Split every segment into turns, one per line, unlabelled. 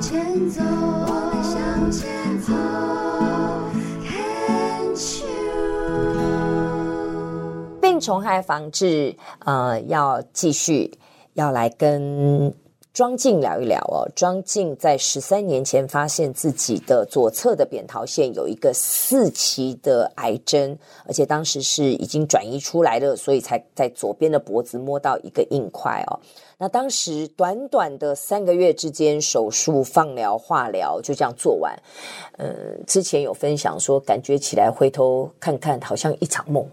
前走，我们向前走。Can't you？
病虫害防治，呃，要继续要来跟。庄静聊一聊哦，庄静在十三年前发现自己的左侧的扁桃腺有一个四期的癌症，而且当时是已经转移出来了，所以才在左边的脖子摸到一个硬块哦。那当时短短的三个月之间，手术、放疗、化疗就这样做完。嗯，之前有分享说，感觉起来回头看看，好像一场梦。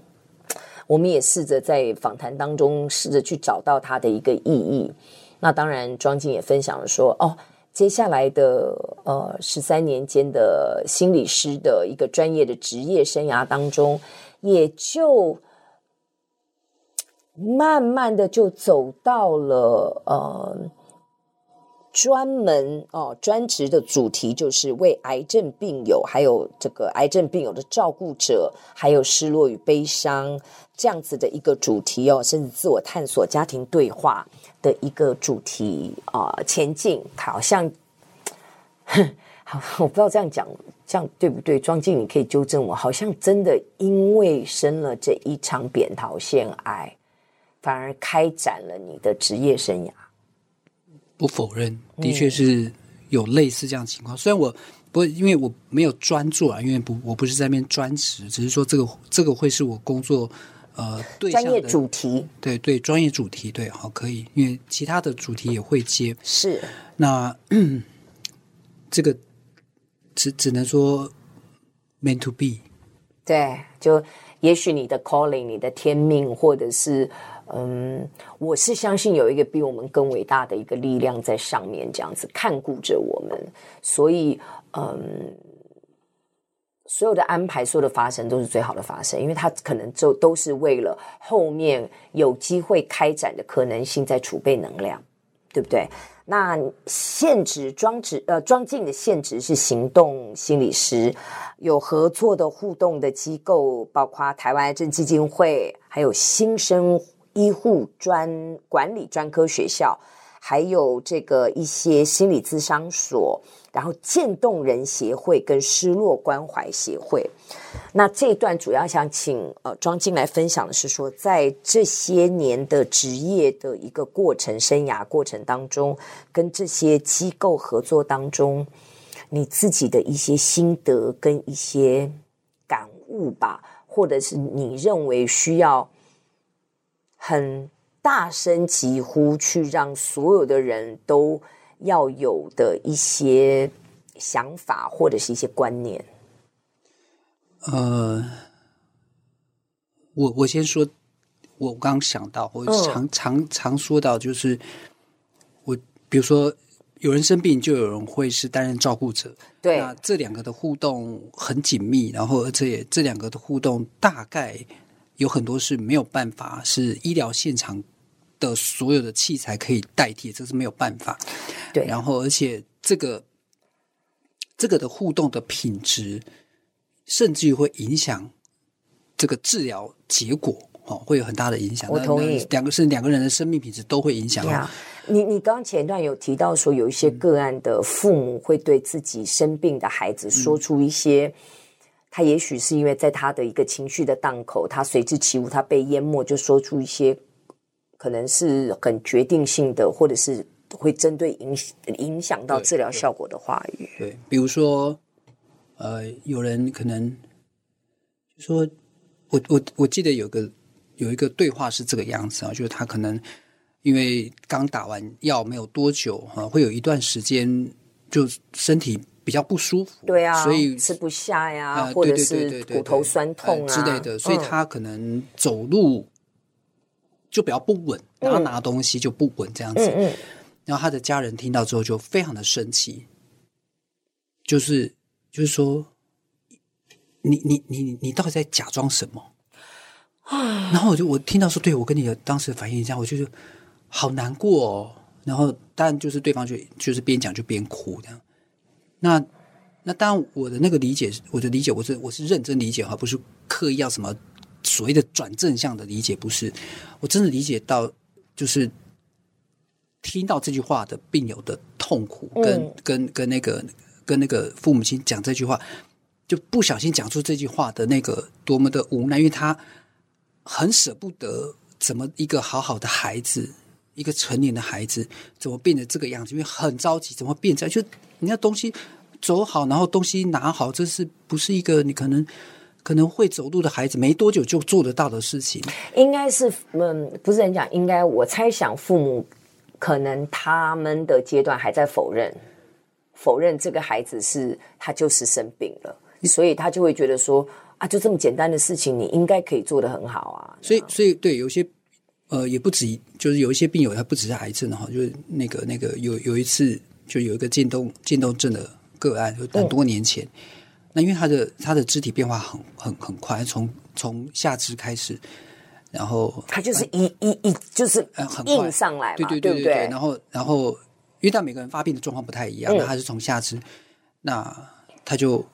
我们也试着在访谈当中试着去找到它的一个意义。那当然，庄静也分享了说，哦，接下来的呃十三年间的心理师的一个专业的职业生涯当中，也就慢慢的就走到了呃专门哦专职的主题，就是为癌症病友，还有这个癌症病友的照顾者，还有失落与悲伤这样子的一个主题哦，甚至自我探索、家庭对话。的一个主题啊、前进好像，好，我不知道这样讲这样对不对？庄静，你可以纠正我。好像真的因为生了这一场扁桃腺癌，反而开展了你的职业生涯。
不否认，的确是有类似这样的情况。嗯、虽然我不因为我没有专注啊，因为不我不是在那边专职，只是说这个这个会是我工作。呃，对专业主题，对对，专业主题，对，好，可以，因为其他的主题也会接。
是，
那 这个只只能说 meant to be。
对，就也许你的 calling，你的天命，或者是嗯，我是相信有一个比我们更伟大的一个力量在上面，这样子看顾着我们，所以嗯。所有的安排，所有的发生都是最好的发生，因为它可能就都是为了后面有机会开展的可能性在储备能量，对不对？那现职装职呃装进的现职是行动心理师，有合作的互动的机构，包括台湾癌症基金会，还有新生医护专管理专科学校。还有这个一些心理咨商所，然后渐冻人协会跟失落关怀协会。那这一段主要想请呃庄静来分享的是说，在这些年的职业的一个过程、生涯过程当中，跟这些机构合作当中，你自己的一些心得跟一些感悟吧，或者是你认为需要很。大声疾呼，去让所有的人都要有的一些想法，或者是一些观念。
呃，我我先说，我刚想到，我常、嗯、常常说到，就是我比如说有人生病，就有人会是担任照顾者，
对，
那这两个的互动很紧密，然后而且这两个的互动大概有很多是没有办法是医疗现场。的所有的器材可以代替，这是没有办法。
对，
然后而且这个这个的互动的品质，甚至于会影响这个治疗结果哦，会有很大的影响。
我同意，
两个是两个人的生命品质都会影响。
Yeah. 你你刚前段有提到说，有一些个案的父母会对自己生病的孩子说出一些，嗯、他也许是因为在他的一个情绪的档口，他随之起舞，他被淹没，就说出一些。可能是很决定性的，或者是会针对影影响到治疗效果的话语。
对，对，比如说，呃，有人可能说，我我我记得有个有一个对话是这个样子啊，就是他可能因为刚打完药没有多久哈、啊，会有一段时间就身体比较不舒服，
对啊，
所以
吃不下呀，呃、或者是骨头酸痛啊、
呃、之类的，所以他可能走路。就比较不稳，然后拿东西就不稳这样子。
嗯嗯嗯、
然后他的家人听到之后就非常的生气，就是就是说，你你你你到底在假装什么？啊然后我就我听到说，对我跟你的当时的反应一样，我就是好难过哦。然后当然就是对方就就是边讲就边哭这样。那那当然我的那个理解，我的理解我是我是认真理解哈，不是刻意要什么。所谓的转正向的理解，不是我真的理解到，就是听到这句话的病友的痛苦，跟、嗯、跟跟那个跟那个父母亲讲这句话，就不小心讲出这句话的那个多么的无奈，因为他很舍不得，怎么一个好好的孩子，一个成年的孩子，怎么变成这个样子？因为很着急，怎么变这样？就你要东西走好，然后东西拿好，这是不是一个你可能？可能会走路的孩子没多久就做得到的事情，
应该是嗯，不是很讲，应该我猜想父母可能他们的阶段还在否认，否认这个孩子是他就是生病了，所以他就会觉得说啊，就这么简单的事情，你应该可以做得很好啊。
所以，所以对有些呃也不止，就是有一些病友他不只是癌症哈，就是那个那个有有一次就有一个渐冻渐冻症的个案，就很多年前。嗯那因为他的他的肢体变化很很很快，从从下肢开始，然后
他就是一一一就是
很快
上来嘛，
对对对对对。然后然后，因为但每个人发病的状况不太一样，那他是从下肢，那他就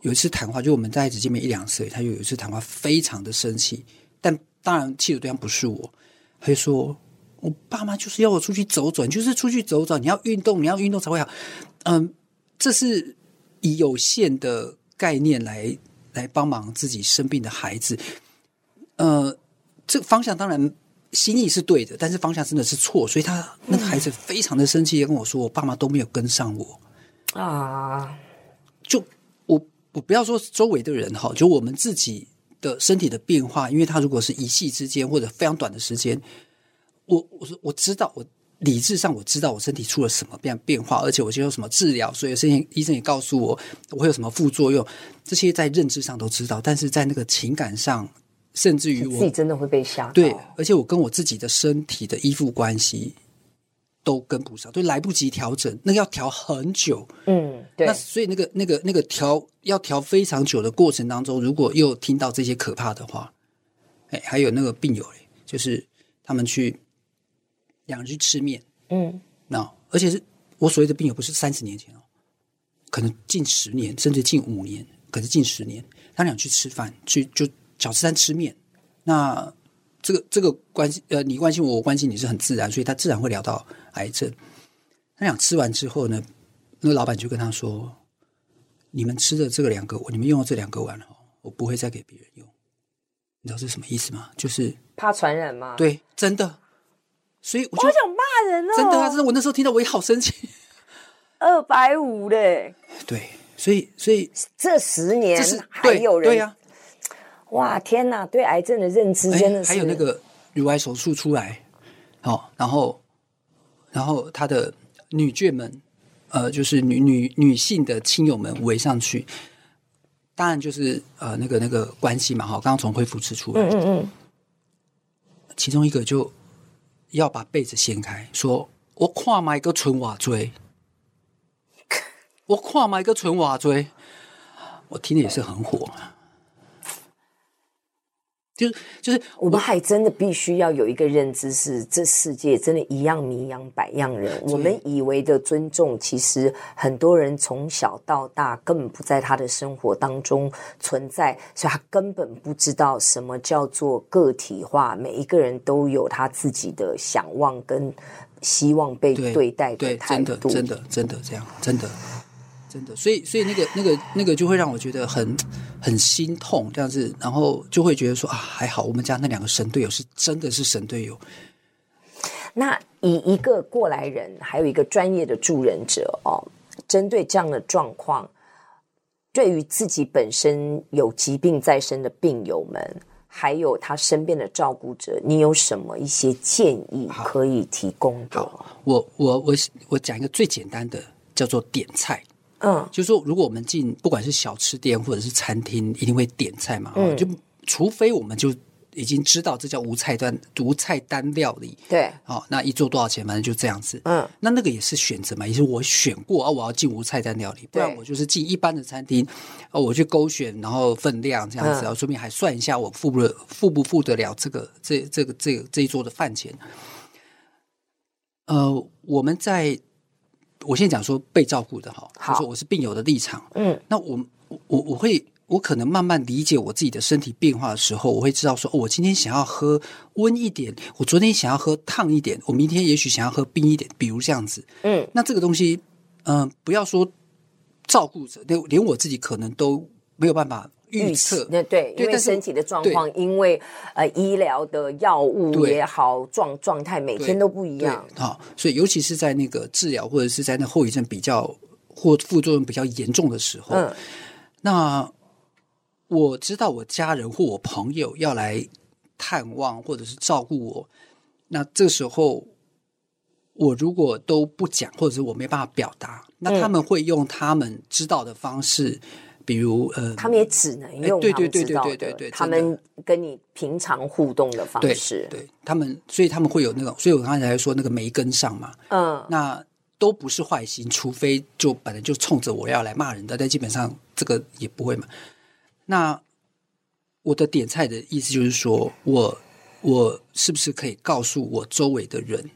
有一次谈话，就我们在一起见面一两次，他就有一次谈话非常的生气，但当然气的对象不是我，他就说我爸妈就是要我出去走走，就是出去走走，你要运动，你要运动才会好，嗯，这是。以有限的概念来来帮忙自己生病的孩子，呃，这个方向当然心意是对的，但是方向真的是错，所以他那个孩子非常的生气，跟我说：“我爸妈都没有跟上我啊！”就我我不要说周围的人哈，就我们自己的身体的变化，因为他如果是一夕之间或者非常短的时间，我我说我知道我。理智上我知道我身体出了什么变变化，而且我接受什么治疗，所以之前医生也告诉我我会有什么副作用，这些在认知上都知道，但是在那个情感上，甚至于我
自己真的会被吓到。
对，而且我跟我自己的身体的依附关系都跟不上，就来不及调整，那个要调很久。嗯，对。那所以那个那个那个调要调非常久的过程当中，如果又听到这些可怕的话，哎，还有那个病友嘞，就是他们去。两人去吃面，嗯，那而且是我所谓的病友，不是三十年前哦，可能近十年，甚至近五年，可是近十年，他俩去吃饭，去就小吃摊吃面，那这个这个关系，呃，你关心我，我关心你是很自然，所以他自然会聊到癌症。他想吃完之后呢，那个老板就跟他说：“你们吃的这个两个，你们用的这两个碗哦，我不会再给别人用。”你知道这是什么意思吗？就是
怕传染吗？
对，真的。所以我就
好想骂人哦！
真的啊，真的，我那时候听到我也好生气。
二百五嘞，
对，所以所以
这十年还有人
对呀、啊，
哇天哪！对癌症的认知真的是
还有那个乳癌手术出来，哦，然后然后他的女眷们，呃，就是女女女性的亲友们围上去，当然就是呃那个那个关系嘛，哈，刚刚从恢复室出来，嗯嗯，其中一个就。要把被子掀开，说：“我跨买一个纯瓦锥，我跨买一个纯瓦锥。”我听的也是很火。就是就是，
我们还真的必须要有一个认知是，是这世界真的一样米养百样人。我们以为的尊重，其实很多人从小到大根本不在他的生活当中存在，所以他根本不知道什么叫做个体化。每一个人都有他自己的想望跟希望被对待的态度。
真的，真的，真的这样，真的。真的，所以所以那个那个那个就会让我觉得很很心痛，这样子，然后就会觉得说啊，还好我们家那两个神队友是真的是神队友。
那以一个过来人，还有一个专业的助人者哦，针对这样的状况，对于自己本身有疾病在身的病友们，还有他身边的照顾者，你有什么一些建议可以提供的？
我我我我讲一个最简单的，叫做点菜。
嗯，
就是说，如果我们进不管是小吃店或者是餐厅，一定会点菜嘛。嗯，就除非我们就已经知道这叫无菜单无菜单料理。
对，
哦，那一桌多少钱？反正就这样子。嗯，那那个也是选择嘛，也是我选过啊，我要进无菜单料理，不然我就是进一般的餐厅，哦，我去勾选，然后分量这样子，然后顺便还算一下我付不付不付得了这个这这个这个这一桌的饭钱。呃，我们在。我先讲说被照顾的哈，就是说我是病友的立场，嗯，那我我我会我可能慢慢理解我自己的身体变化的时候，我会知道说，哦，我今天想要喝温一点，我昨天想要喝烫一点，我明天也许想要喝冰一点，比如这样子。嗯，那这个东西，嗯、呃，不要说照顾者，连连我自己可能都没有办法预测。
那对，因为身体的状况，因为呃医疗的药物也好，状状态每天都不一样。
好，所以尤其是在那个治疗或者是在那后遗症比较或副作用比较严重的时候，嗯，那。我知道我家人或我朋友要来探望或者是照顾我，那这时候我如果都不讲，或者是我没办法表达，那他们会用他们知道的方式，嗯、比如呃，
他们也只能用他们知道的，
对对对对对对，
他们跟你平常互动的方式，
对，对他们，所以他们会有那种，所以我刚才说那个没跟上嘛，嗯，那都不是坏心，除非就本来就冲着我要来骂人的，但基本上这个也不会嘛。那我的点菜的意思就是说，我我是不是可以告诉我周围的人，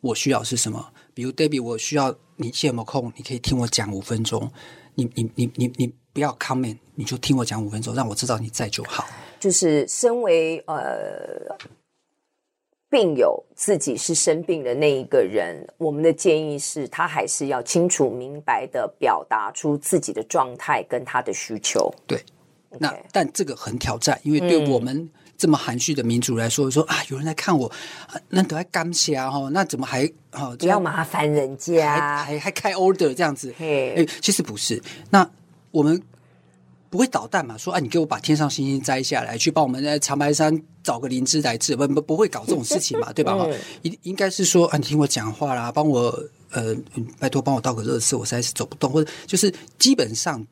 我需要是什么？比如 Debbie，我需要你现在有没有空？你可以听我讲五分钟。你你你你你不要 comment，你就听我讲五分钟，让我知道你在就好。
就是身为呃病友，自己是生病的那一个人，我们的建议是他还是要清楚明白的表达出自己的状态跟他的需求。
对。那但这个很挑战，因为对我们这么含蓄的民族来说，嗯、说啊，有人来看我，那都还感谢哈，那怎么还哦？
不要麻烦人家，
还还还开 order 这样子？哎，其实不是。那我们不会捣蛋嘛？说啊，你给我把天上星星摘下来，去帮我们在长白山找个灵芝来治，不不不会搞这种事情嘛？对吧？哈、嗯，应应该是说啊，你听我讲话啦，帮我呃，拜托帮我倒个热水，我实在是走不动，或者就是基本上。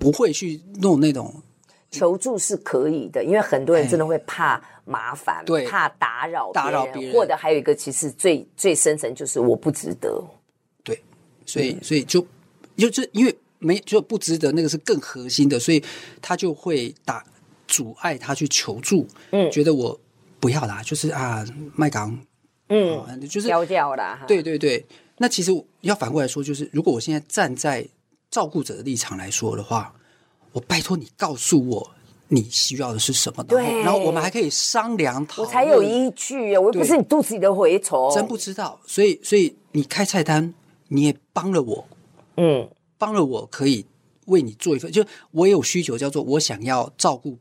不会去弄那种
求助是可以的，因为很多人真的会怕麻烦，对，怕打扰
打扰别人，
或者还有一个其实最最深层就是我不值得，
对，所以所以就就是因为没就不值得，那个是更核心的，所以他就会打阻碍他去求助，嗯，觉得我不要啦，就是啊，麦港，嗯，哦、就是
掉掉啦，
对对对，那其实要反过来说，就是如果我现在站在。照顾者的立场来说的话，我拜托你告诉我你需要的是什么，
对，
然后我们还可以商量讨论，
我才有依据啊，我又不是你肚子里的蛔虫，
真不知道。所以，所以你开菜单，你也帮了我，嗯，帮了我可以为你做一份，就我也有需求，叫做我想要照顾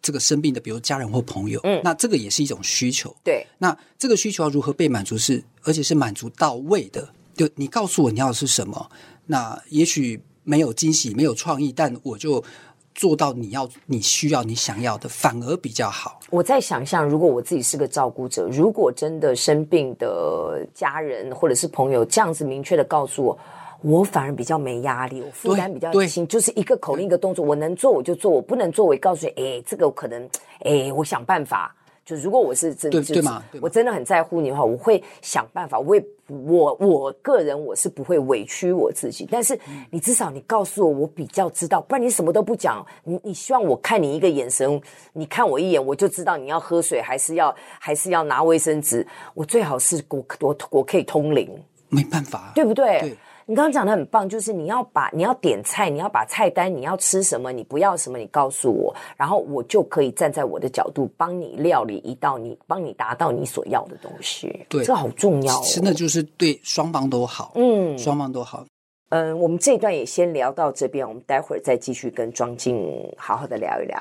这个生病的，比如家人或朋友，嗯，那这个也是一种需求，
对。
那这个需求要如何被满足是，是而且是满足到位的，就你告诉我你要的是什么，那也许。没有惊喜，没有创意，但我就做到你要、你需要、你想要的，反而比较好。
我在想象，如果我自己是个照顾者，如果真的生病的家人或者是朋友这样子明确的告诉我，我反而比较没压力，我负担比较轻，就是一个口令一个动作，我能做我就做，我不能做我告诉你，哎，这个可能，哎，我想办法。就如果我是真的，对吗？我真的很在乎你的话，我会想办法。我也我我个人我是不会委屈我自己，但是你至少你告诉我，我比较知道。不然你什么都不讲，你你希望我看你一个眼神，你看我一眼，我就知道你要喝水还是要还是要拿卫生纸。我最好是我我我可以通灵，
没办法，
对不对？对。你刚刚讲的很棒，就是你要把你要点菜，你要把菜单，你要吃什么，你不要什么，你告诉我，然后我就可以站在我的角度帮你料理一道你帮你达到你所要的东西。对，这好重要哦，
真的就是对双方都好，嗯，双方都好。
嗯，我们这一段也先聊到这边，我们待会儿再继续跟庄静好好的聊一聊。